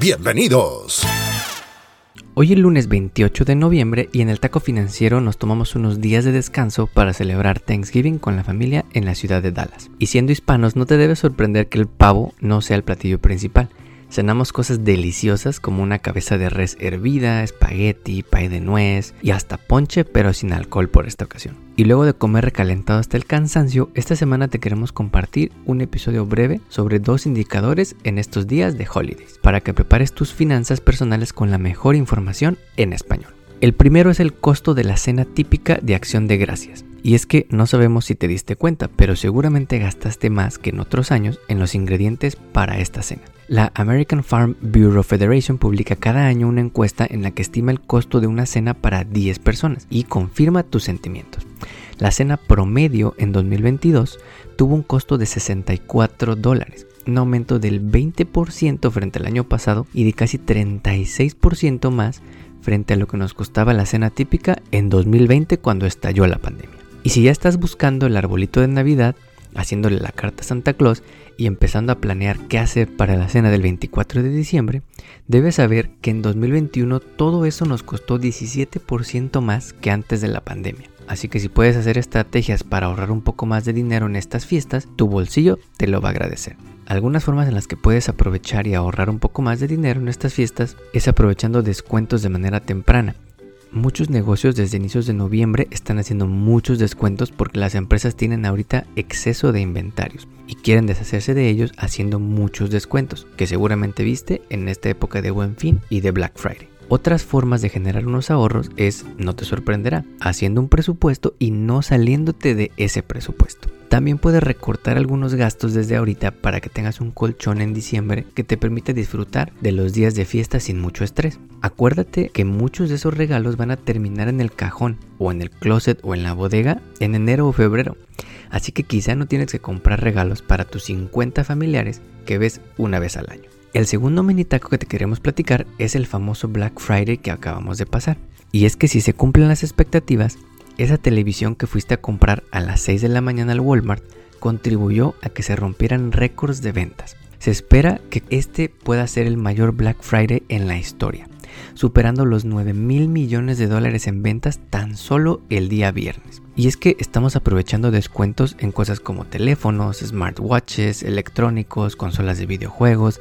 Bienvenidos. Hoy es lunes 28 de noviembre y en el Taco Financiero nos tomamos unos días de descanso para celebrar Thanksgiving con la familia en la ciudad de Dallas. Y siendo hispanos no te debe sorprender que el pavo no sea el platillo principal. Cenamos cosas deliciosas como una cabeza de res hervida, espagueti, pay de nuez y hasta ponche pero sin alcohol por esta ocasión. Y luego de comer recalentado hasta el cansancio, esta semana te queremos compartir un episodio breve sobre dos indicadores en estos días de holidays para que prepares tus finanzas personales con la mejor información en español. El primero es el costo de la cena típica de acción de gracias. Y es que no sabemos si te diste cuenta, pero seguramente gastaste más que en otros años en los ingredientes para esta cena. La American Farm Bureau Federation publica cada año una encuesta en la que estima el costo de una cena para 10 personas y confirma tus sentimientos. La cena promedio en 2022 tuvo un costo de 64 dólares, un aumento del 20% frente al año pasado y de casi 36% más frente a lo que nos costaba la cena típica en 2020 cuando estalló la pandemia. Y si ya estás buscando el arbolito de Navidad, haciéndole la carta a Santa Claus y empezando a planear qué hacer para la cena del 24 de diciembre, debes saber que en 2021 todo eso nos costó 17% más que antes de la pandemia. Así que si puedes hacer estrategias para ahorrar un poco más de dinero en estas fiestas, tu bolsillo te lo va a agradecer. Algunas formas en las que puedes aprovechar y ahorrar un poco más de dinero en estas fiestas es aprovechando descuentos de manera temprana. Muchos negocios desde inicios de noviembre están haciendo muchos descuentos porque las empresas tienen ahorita exceso de inventarios y quieren deshacerse de ellos haciendo muchos descuentos, que seguramente viste en esta época de Buen Fin y de Black Friday. Otras formas de generar unos ahorros es, no te sorprenderá, haciendo un presupuesto y no saliéndote de ese presupuesto. También puedes recortar algunos gastos desde ahorita para que tengas un colchón en diciembre que te permite disfrutar de los días de fiesta sin mucho estrés. Acuérdate que muchos de esos regalos van a terminar en el cajón o en el closet o en la bodega en enero o febrero. Así que quizá no tienes que comprar regalos para tus 50 familiares que ves una vez al año. El segundo mini taco que te queremos platicar es el famoso Black Friday que acabamos de pasar. Y es que si se cumplen las expectativas, esa televisión que fuiste a comprar a las 6 de la mañana al Walmart contribuyó a que se rompieran récords de ventas. Se espera que este pueda ser el mayor Black Friday en la historia, superando los 9 mil millones de dólares en ventas tan solo el día viernes. Y es que estamos aprovechando descuentos en cosas como teléfonos, smartwatches, electrónicos, consolas de videojuegos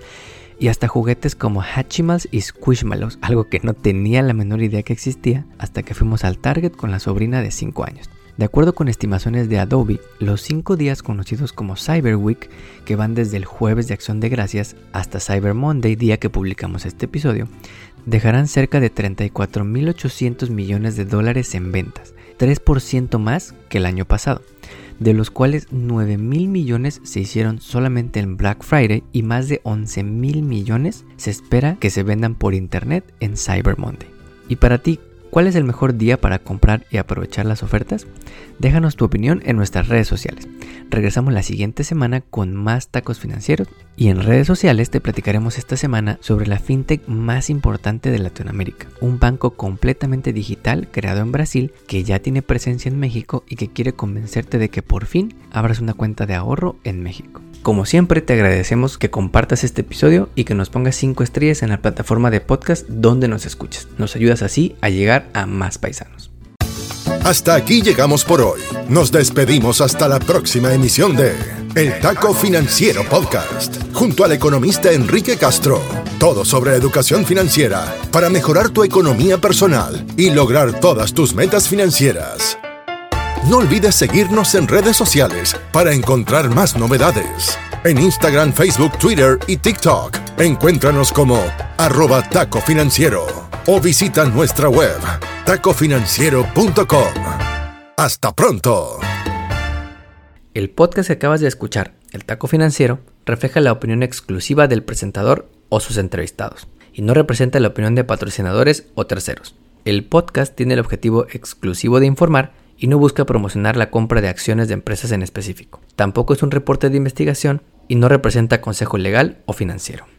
y hasta juguetes como Hatchimals y Squishmallows, algo que no tenía la menor idea que existía hasta que fuimos al Target con la sobrina de 5 años. De acuerdo con estimaciones de Adobe, los 5 días conocidos como Cyber Week, que van desde el jueves de Acción de Gracias hasta Cyber Monday, día que publicamos este episodio, dejarán cerca de 34.800 millones de dólares en ventas, 3% más que el año pasado de los cuales 9 mil millones se hicieron solamente en Black Friday y más de 11 mil millones se espera que se vendan por internet en Cyber Monday. Y para ti, ¿Cuál es el mejor día para comprar y aprovechar las ofertas? Déjanos tu opinión en nuestras redes sociales. Regresamos la siguiente semana con más tacos financieros y en redes sociales te platicaremos esta semana sobre la fintech más importante de Latinoamérica, un banco completamente digital creado en Brasil que ya tiene presencia en México y que quiere convencerte de que por fin abras una cuenta de ahorro en México. Como siempre, te agradecemos que compartas este episodio y que nos pongas 5 estrellas en la plataforma de podcast donde nos escuchas. Nos ayudas así a a más paisanos. Hasta aquí llegamos por hoy. Nos despedimos hasta la próxima emisión de El Taco Financiero Podcast, junto al economista Enrique Castro. Todo sobre educación financiera para mejorar tu economía personal y lograr todas tus metas financieras. No olvides seguirnos en redes sociales para encontrar más novedades. En Instagram, Facebook, Twitter y TikTok, encuéntranos como arroba taco financiero o visita nuestra web tacofinanciero.com. Hasta pronto. El podcast que acabas de escuchar, El Taco Financiero, refleja la opinión exclusiva del presentador o sus entrevistados, y no representa la opinión de patrocinadores o terceros. El podcast tiene el objetivo exclusivo de informar y no busca promocionar la compra de acciones de empresas en específico. Tampoco es un reporte de investigación y no representa consejo legal o financiero.